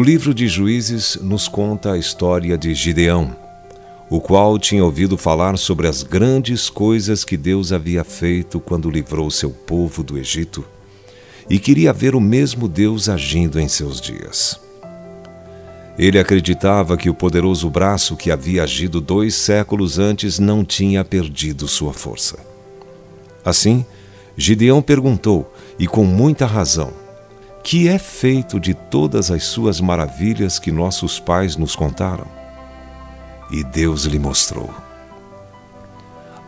livro de Juízes nos conta a história de Gideão, o qual tinha ouvido falar sobre as grandes coisas que Deus havia feito quando livrou seu povo do Egito e queria ver o mesmo Deus agindo em seus dias. Ele acreditava que o poderoso braço que havia agido dois séculos antes não tinha perdido sua força. Assim, Gideão perguntou, e com muita razão, que é feito de todas as suas maravilhas que nossos pais nos contaram? E Deus lhe mostrou.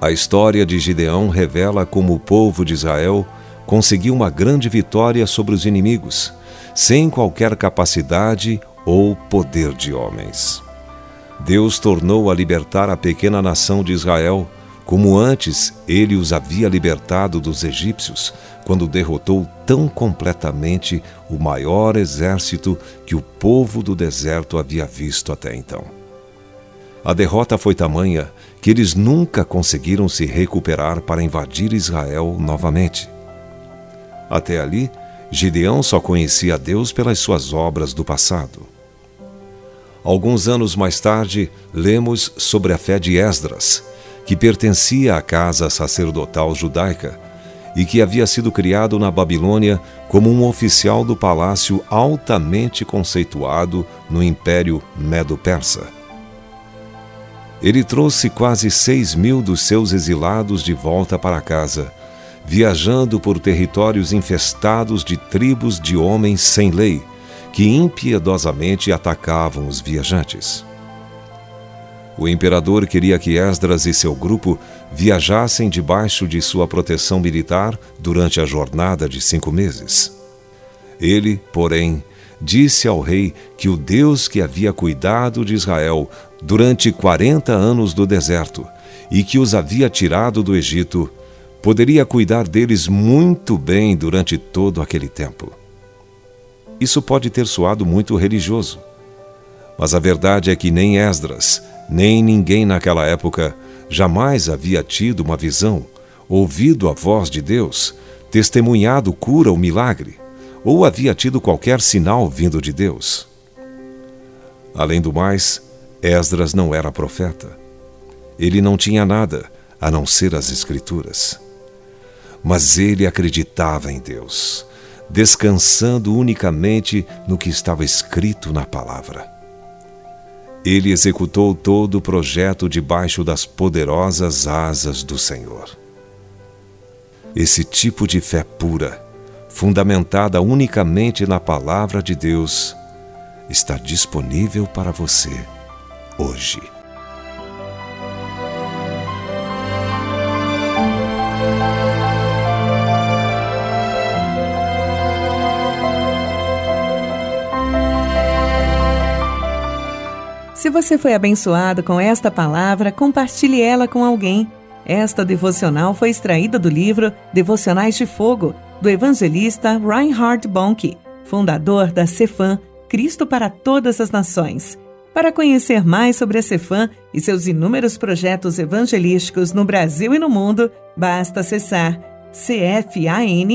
A história de Gideão revela como o povo de Israel conseguiu uma grande vitória sobre os inimigos, sem qualquer capacidade ou poder de homens. Deus tornou a libertar a pequena nação de Israel, como antes ele os havia libertado dos egípcios, quando derrotou tão completamente o maior exército que o povo do deserto havia visto até então. A derrota foi tamanha que eles nunca conseguiram se recuperar para invadir Israel novamente. Até ali, Gideão só conhecia Deus pelas suas obras do passado. Alguns anos mais tarde, lemos sobre a fé de Esdras, que pertencia à casa sacerdotal judaica e que havia sido criado na Babilônia como um oficial do palácio altamente conceituado no Império Medo-Persa. Ele trouxe quase seis mil dos seus exilados de volta para casa, viajando por territórios infestados de tribos de homens sem lei, que impiedosamente atacavam os viajantes. O imperador queria que Esdras e seu grupo viajassem debaixo de sua proteção militar durante a jornada de cinco meses. Ele, porém, disse ao rei que o Deus que havia cuidado de Israel durante quarenta anos do deserto e que os havia tirado do Egito, poderia cuidar deles muito bem durante todo aquele tempo. Isso pode ter soado muito religioso, mas a verdade é que nem Esdras, nem ninguém naquela época jamais havia tido uma visão, ouvido a voz de Deus, testemunhado cura ou milagre, ou havia tido qualquer sinal vindo de Deus. Além do mais, Esdras não era profeta. Ele não tinha nada a não ser as Escrituras. Mas ele acreditava em Deus, descansando unicamente no que estava escrito na palavra. Ele executou todo o projeto debaixo das poderosas asas do Senhor. Esse tipo de fé pura, fundamentada unicamente na palavra de Deus, está disponível para você hoje. Se você foi abençoado com esta palavra, compartilhe ela com alguém. Esta devocional foi extraída do livro Devocionais de Fogo, do evangelista Reinhard Bonk, fundador da Cefam, Cristo para Todas as Nações. Para conhecer mais sobre a Cefam e seus inúmeros projetos evangelísticos no Brasil e no mundo, basta acessar cfan.org.br